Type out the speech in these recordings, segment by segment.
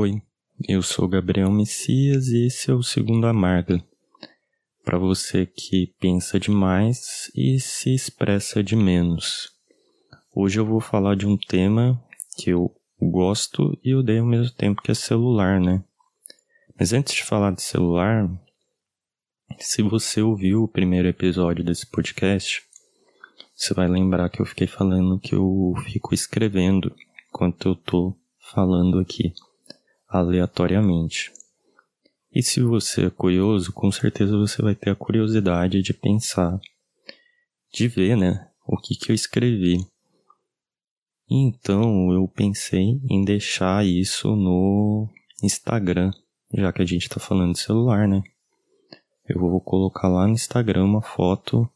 Oi, eu sou Gabriel Messias e esse é o Segundo Amarga. Para você que pensa demais e se expressa de menos. Hoje eu vou falar de um tema que eu gosto e odeio ao mesmo tempo, que é celular, né? Mas antes de falar de celular, se você ouviu o primeiro episódio desse podcast, você vai lembrar que eu fiquei falando que eu fico escrevendo enquanto eu tô falando aqui, aleatoriamente. E se você é curioso, com certeza você vai ter a curiosidade de pensar, de ver, né, o que que eu escrevi. Então eu pensei em deixar isso no Instagram, já que a gente está falando de celular, né? Eu vou colocar lá no Instagram uma foto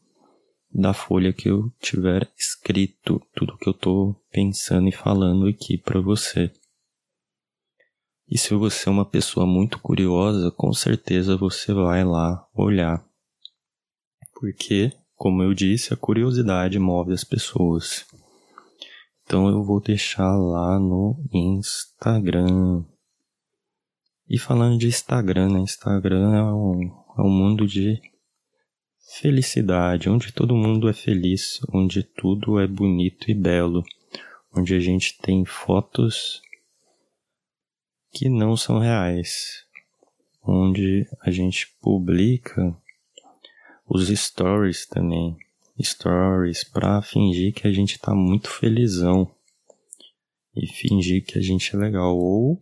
da folha que eu tiver escrito, tudo que eu tô pensando e falando aqui para você. E se você é uma pessoa muito curiosa, com certeza você vai lá olhar. Porque, como eu disse, a curiosidade move as pessoas. Então eu vou deixar lá no Instagram. E falando de Instagram, né? Instagram é um, é um mundo de felicidade, onde todo mundo é feliz, onde tudo é bonito e belo, onde a gente tem fotos que não são reais, onde a gente publica os stories também, stories para fingir que a gente tá muito felizão e fingir que a gente é legal ou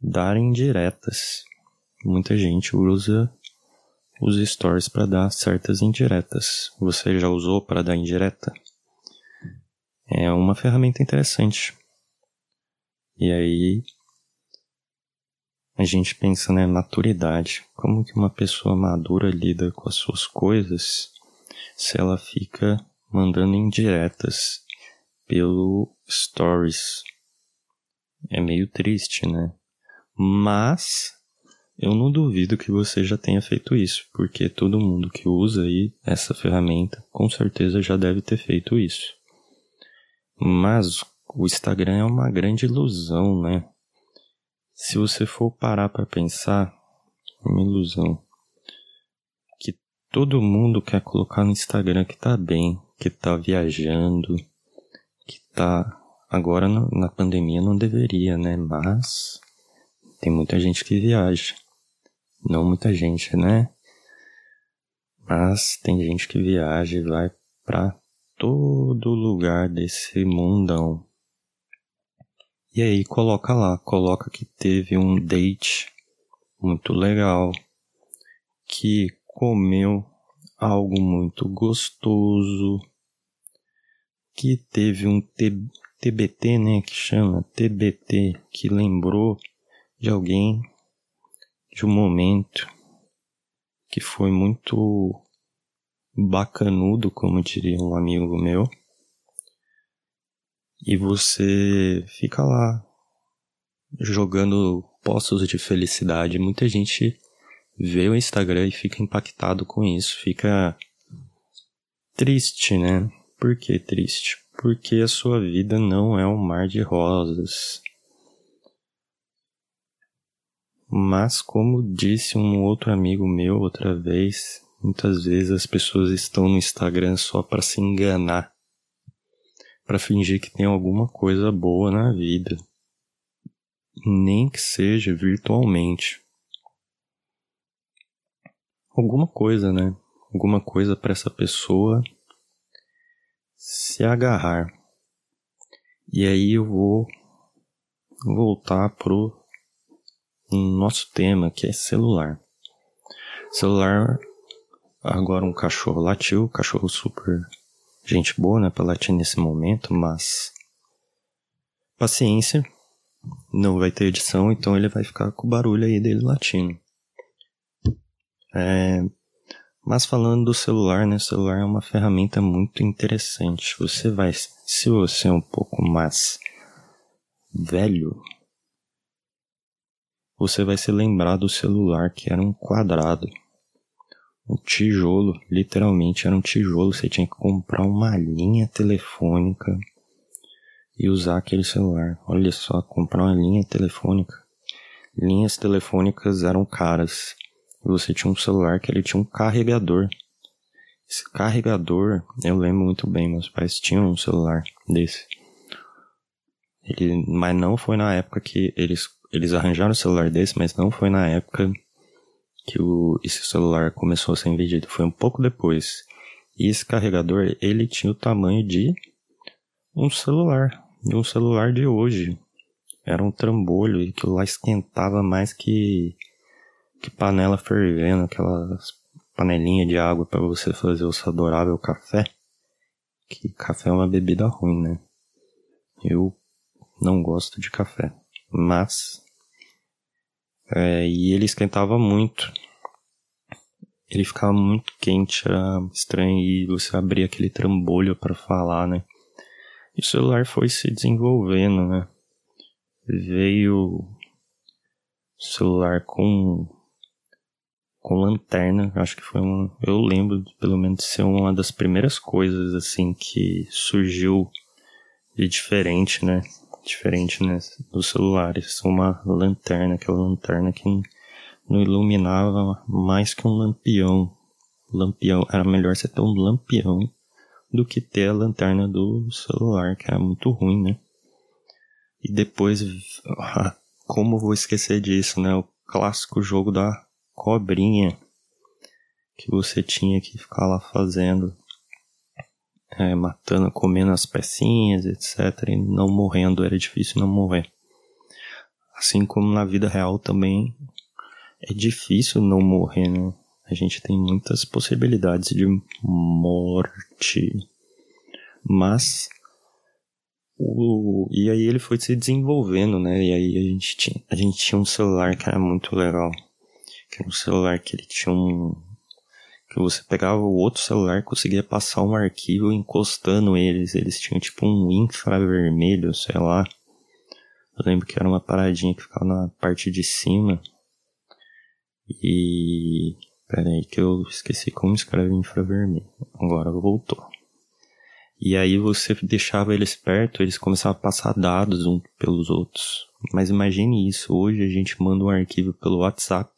dar indiretas muita gente usa os stories para dar certas indiretas. Você já usou para dar indireta? É uma ferramenta interessante. E aí a gente pensa na né, maturidade, como que uma pessoa madura lida com as suas coisas se ela fica mandando indiretas pelo stories. É meio triste, né? Mas eu não duvido que você já tenha feito isso, porque todo mundo que usa aí essa ferramenta com certeza já deve ter feito isso. Mas o Instagram é uma grande ilusão, né? Se você for parar para pensar, é uma ilusão que todo mundo quer colocar no Instagram que tá bem, que tá viajando, que tá agora na pandemia não deveria, né? Mas tem muita gente que viaja. Não muita gente, né? Mas tem gente que viaja e vai para todo lugar desse mundão. E aí coloca lá, coloca que teve um date muito legal, que comeu algo muito gostoso, que teve um TBT, né, que chama TBT, que lembrou de alguém de um momento que foi muito bacanudo, como diria um amigo meu. E você fica lá jogando poços de felicidade. Muita gente vê o Instagram e fica impactado com isso, fica triste, né? Por que triste? Porque a sua vida não é um mar de rosas. Mas, como disse um outro amigo meu outra vez, muitas vezes as pessoas estão no Instagram só para se enganar, para fingir que tem alguma coisa boa na vida, nem que seja virtualmente. Alguma coisa, né? Alguma coisa para essa pessoa se agarrar. E aí eu vou voltar pro nosso tema, que é celular. Celular, agora um cachorro latiu, cachorro super gente boa, né, pra latir nesse momento, mas paciência, não vai ter edição, então ele vai ficar com o barulho aí dele latindo. É, mas falando do celular, né, o celular é uma ferramenta muito interessante. Você vai, se você é um pouco mais velho, você vai se lembrar do celular que era um quadrado. Um tijolo, literalmente era um tijolo. Você tinha que comprar uma linha telefônica e usar aquele celular. Olha só, comprar uma linha telefônica. Linhas telefônicas eram caras. Você tinha um celular que ele tinha um carregador. Esse carregador, eu lembro muito bem, meus pais tinham um celular desse. Ele, mas não foi na época que eles, eles arranjaram o celular desse, mas não foi na época que o, esse celular começou a ser vendido. Foi um pouco depois. E esse carregador, ele tinha o tamanho de um celular. De um celular de hoje. Era um trambolho e aquilo lá esquentava mais que, que panela fervendo, aquelas panelinha de água para você fazer o seu adorável café. Que café é uma bebida ruim, né? Eu não gosto de café. Mas. É, e ele esquentava muito ele ficava muito quente, era estranho e você abria aquele trambolho para falar, né? E o celular foi se desenvolvendo, né? Veio celular com com lanterna, acho que foi um, eu lembro pelo menos de ser uma das primeiras coisas assim que surgiu de diferente, né? Diferente né, dos celulares, uma lanterna, aquela lanterna que não iluminava mais que um lampião. Lampião, era melhor você ter um lampião do que ter a lanterna do celular, que era muito ruim, né? E depois, como vou esquecer disso, né? O clássico jogo da cobrinha que você tinha que ficar lá fazendo, é, matando, comendo as pecinhas, etc. E não morrendo, era difícil não morrer. Assim como na vida real também é difícil não morrer, né? A gente tem muitas possibilidades de morte. Mas o, e aí ele foi se desenvolvendo, né? E aí a gente tinha, a gente tinha um celular que era muito legal. Que era um celular que ele tinha um você pegava o outro celular conseguia passar um arquivo encostando eles. Eles tinham tipo um infravermelho, sei lá. Eu lembro que era uma paradinha que ficava na parte de cima e. Pera aí que eu esqueci como escreve infravermelho. Agora voltou. E aí você deixava eles perto, eles começavam a passar dados uns pelos outros. Mas imagine isso, hoje a gente manda um arquivo pelo WhatsApp.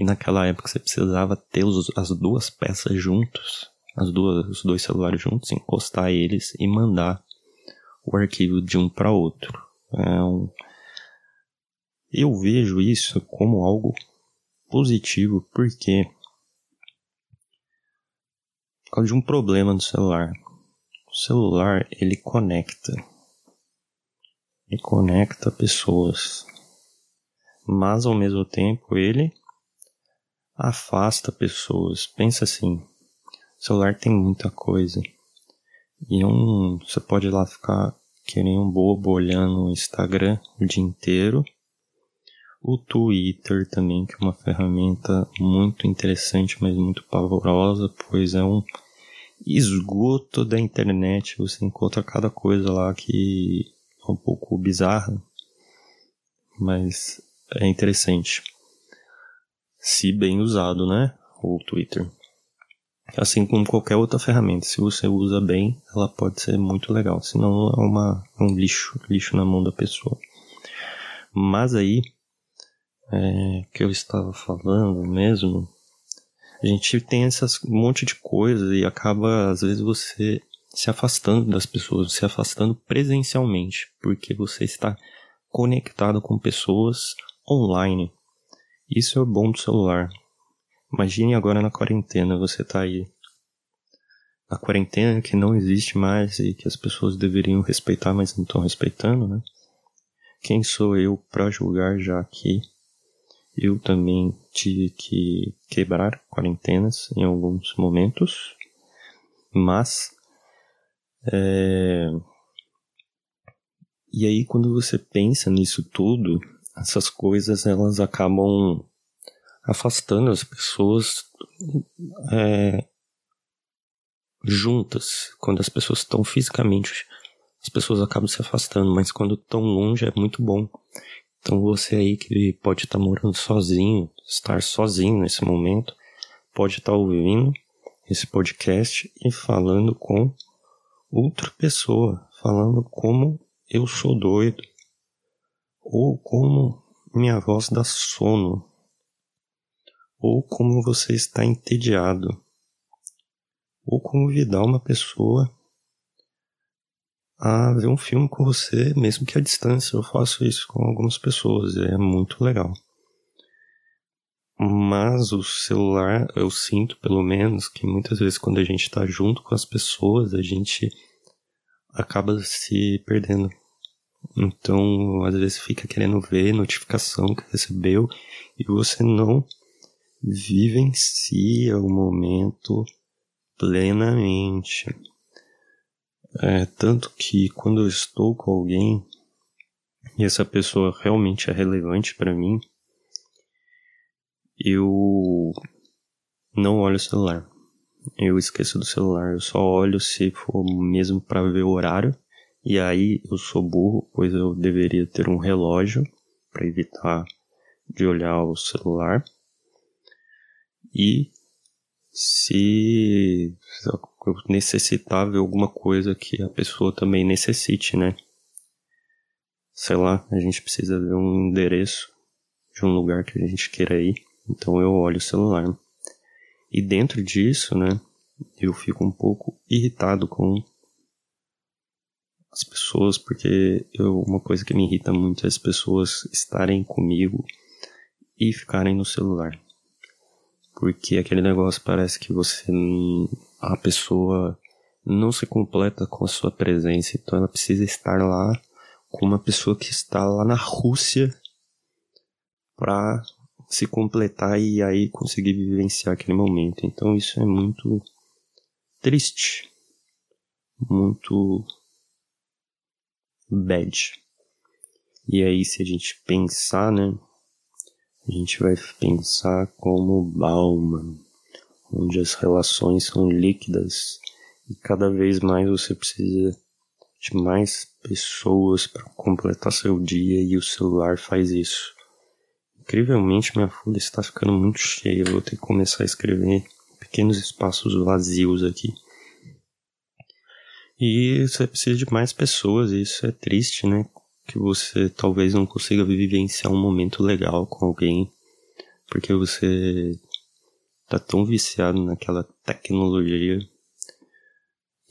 E naquela época você precisava ter os, as duas peças juntos, as duas, os dois celulares juntos, encostar eles e mandar o arquivo de um para outro. É um, eu vejo isso como algo positivo porque por causa de um problema no celular. O celular ele conecta. Ele conecta pessoas. Mas ao mesmo tempo ele afasta pessoas. Pensa assim, o celular tem muita coisa. E um, você pode ir lá ficar querendo um bobo olhando o Instagram o dia inteiro o Twitter também, que é uma ferramenta muito interessante, mas muito pavorosa, pois é um esgoto da internet. Você encontra cada coisa lá que é um pouco bizarra, mas é interessante. Se bem usado, né? O Twitter. Assim como qualquer outra ferramenta, se você usa bem, ela pode ser muito legal. Senão é uma, é um lixo, lixo na mão da pessoa. Mas aí, é, que eu estava falando mesmo, a gente tem essas um monte de coisas e acaba, às vezes, você se afastando das pessoas, se afastando presencialmente, porque você está conectado com pessoas online. Isso é o bom do celular. Imagine agora na quarentena, você está aí. A quarentena que não existe mais e que as pessoas deveriam respeitar, mas não estão respeitando, né? Quem sou eu para julgar já que eu também tive que quebrar quarentenas em alguns momentos, mas é... e aí quando você pensa nisso tudo, essas coisas elas acabam afastando as pessoas é... juntas. Quando as pessoas estão fisicamente, as pessoas acabam se afastando, mas quando estão longe é muito bom. Então você aí que pode estar morando sozinho, estar sozinho nesse momento, pode estar ouvindo esse podcast e falando com outra pessoa, falando como eu sou doido, ou como minha voz dá sono, ou como você está entediado, ou convidar uma pessoa a ver um filme com você, mesmo que à distância. Eu faço isso com algumas pessoas é muito legal. Mas o celular, eu sinto pelo menos que muitas vezes quando a gente está junto com as pessoas, a gente acaba se perdendo. Então, às vezes fica querendo ver notificação que recebeu e você não vivencia o momento plenamente. É, tanto que quando eu estou com alguém e essa pessoa realmente é relevante para mim, eu não olho o celular. Eu esqueço do celular, eu só olho se for mesmo para ver o horário. E aí eu sou burro, pois eu deveria ter um relógio para evitar de olhar o celular. E se necessitar ver alguma coisa que a pessoa também necessite, né? Sei lá, a gente precisa ver um endereço de um lugar que a gente queira ir, então eu olho o celular. E dentro disso, né, eu fico um pouco irritado com as pessoas, porque eu, uma coisa que me irrita muito é as pessoas estarem comigo e ficarem no celular. Porque aquele negócio parece que você. A pessoa não se completa com a sua presença, então ela precisa estar lá com uma pessoa que está lá na Rússia para se completar e aí conseguir vivenciar aquele momento. Então isso é muito triste, muito bad. E aí se a gente pensar, né, a gente vai pensar como Bauman, onde as relações são líquidas e cada vez mais você precisa de mais pessoas para completar seu dia e o celular faz isso. Incrivelmente minha folha está ficando muito cheia, vou ter que começar a escrever pequenos espaços vazios aqui. E você precisa de mais pessoas, e isso é triste, né? que você talvez não consiga vivenciar um momento legal com alguém, porque você tá tão viciado naquela tecnologia.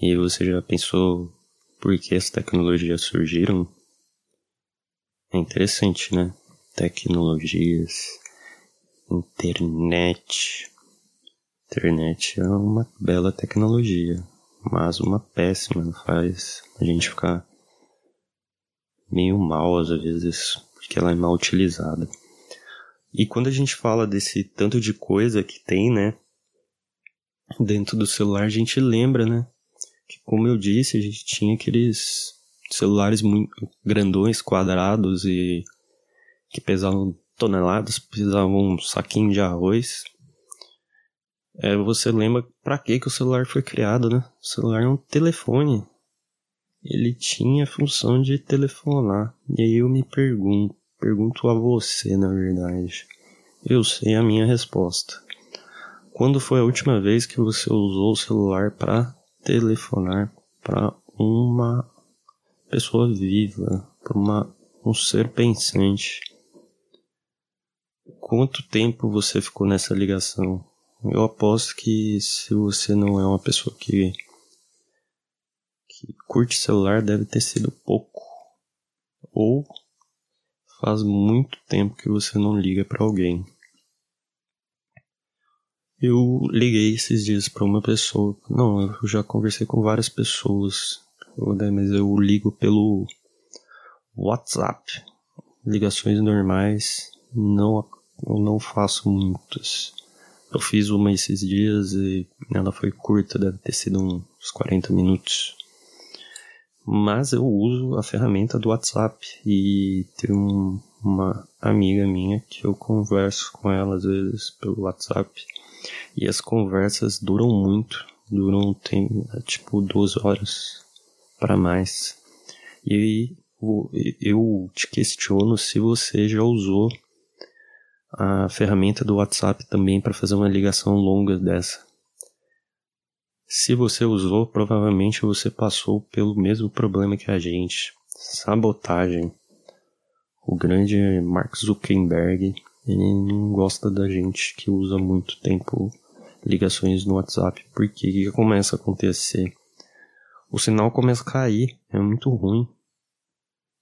E você já pensou por que as tecnologias surgiram? É interessante, né? Tecnologias, internet. Internet é uma bela tecnologia, mas uma péssima, faz a gente ficar meio mal às vezes, porque ela é mal utilizada. E quando a gente fala desse tanto de coisa que tem, né, dentro do celular, a gente lembra, né, que como eu disse, a gente tinha aqueles celulares muito grandões, quadrados e que pesavam toneladas, precisavam um saquinho de arroz. É, você lembra para que que o celular foi criado, né? O celular é um telefone ele tinha a função de telefonar. E aí eu me pergunto, pergunto a você, na verdade. Eu sei a minha resposta. Quando foi a última vez que você usou o celular para telefonar para uma pessoa viva, para um ser pensante? Quanto tempo você ficou nessa ligação? Eu aposto que se você não é uma pessoa que que curte celular deve ter sido pouco. Ou faz muito tempo que você não liga para alguém. Eu liguei esses dias para uma pessoa. Não, eu já conversei com várias pessoas, mas eu ligo pelo WhatsApp. Ligações normais, não, eu não faço muitas. Eu fiz uma esses dias e ela foi curta, deve ter sido uns 40 minutos mas eu uso a ferramenta do WhatsApp e tem um, uma amiga minha que eu converso com ela às vezes pelo WhatsApp e as conversas duram muito, duram tem, tipo duas horas para mais. E eu te questiono se você já usou a ferramenta do WhatsApp também para fazer uma ligação longa dessa. Se você usou, provavelmente você passou pelo mesmo problema que a gente. Sabotagem. O grande Mark Zuckerberg, ele não gosta da gente que usa muito tempo ligações no WhatsApp. Porque o que começa a acontecer? O sinal começa a cair, é muito ruim.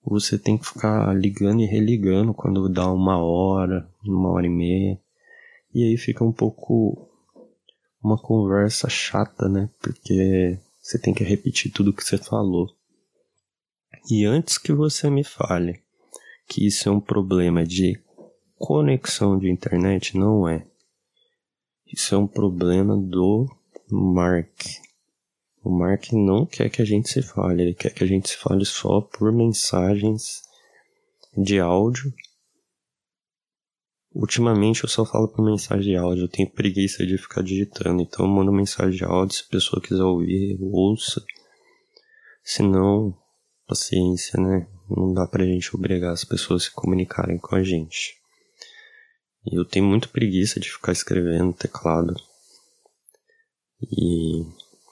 Você tem que ficar ligando e religando quando dá uma hora, uma hora e meia. E aí fica um pouco uma conversa chata, né? Porque você tem que repetir tudo que você falou. E antes que você me fale que isso é um problema de conexão de internet, não é. Isso é um problema do Mark. O Mark não quer que a gente se fale, ele quer que a gente se fale só por mensagens de áudio. Ultimamente eu só falo por mensagem de áudio, eu tenho preguiça de ficar digitando, então eu mando mensagem de áudio se a pessoa quiser ouvir, ouça. Se não, paciência, né? Não dá pra gente obrigar as pessoas a se comunicarem com a gente. E eu tenho muito preguiça de ficar escrevendo teclado. E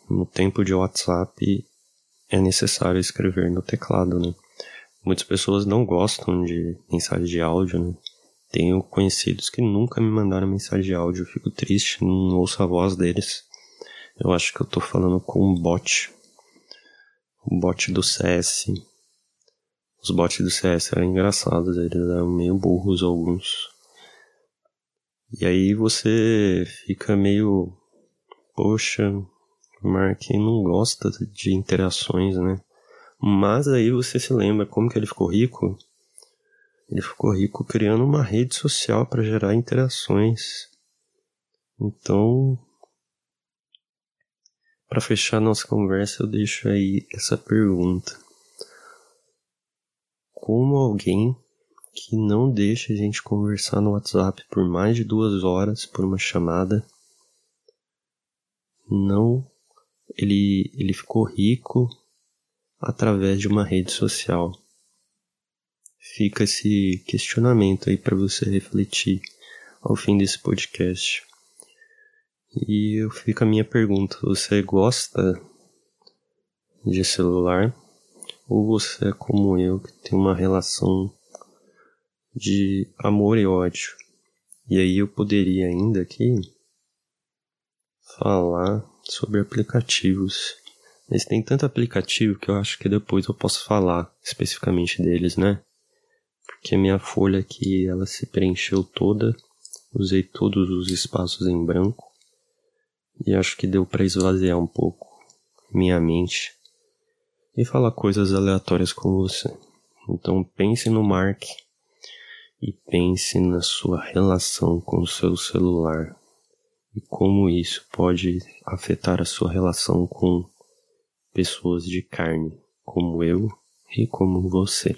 no tempo de WhatsApp é necessário escrever no teclado, né? Muitas pessoas não gostam de mensagem de áudio, né? Tenho conhecidos que nunca me mandaram mensagem de áudio, eu fico triste, não ouço a voz deles. Eu acho que eu tô falando com um bot. O bot do CS. Os bots do CS eram engraçados, eles eram meio burros alguns. E aí você fica meio. Poxa, Mark não gosta de interações, né? Mas aí você se lembra como que ele ficou rico? Ele ficou rico criando uma rede social para gerar interações. Então, para fechar nossa conversa, eu deixo aí essa pergunta: Como alguém que não deixa a gente conversar no WhatsApp por mais de duas horas por uma chamada não ele, ele ficou rico através de uma rede social. Fica esse questionamento aí para você refletir ao fim desse podcast. E fica a minha pergunta: você gosta de celular? Ou você é como eu, que tem uma relação de amor e ódio? E aí eu poderia ainda aqui falar sobre aplicativos. Mas tem tanto aplicativo que eu acho que depois eu posso falar especificamente deles, né? Porque minha folha aqui, ela se preencheu toda, usei todos os espaços em branco e acho que deu para esvaziar um pouco minha mente e falar coisas aleatórias com você. Então pense no Mark e pense na sua relação com o seu celular e como isso pode afetar a sua relação com pessoas de carne, como eu e como você.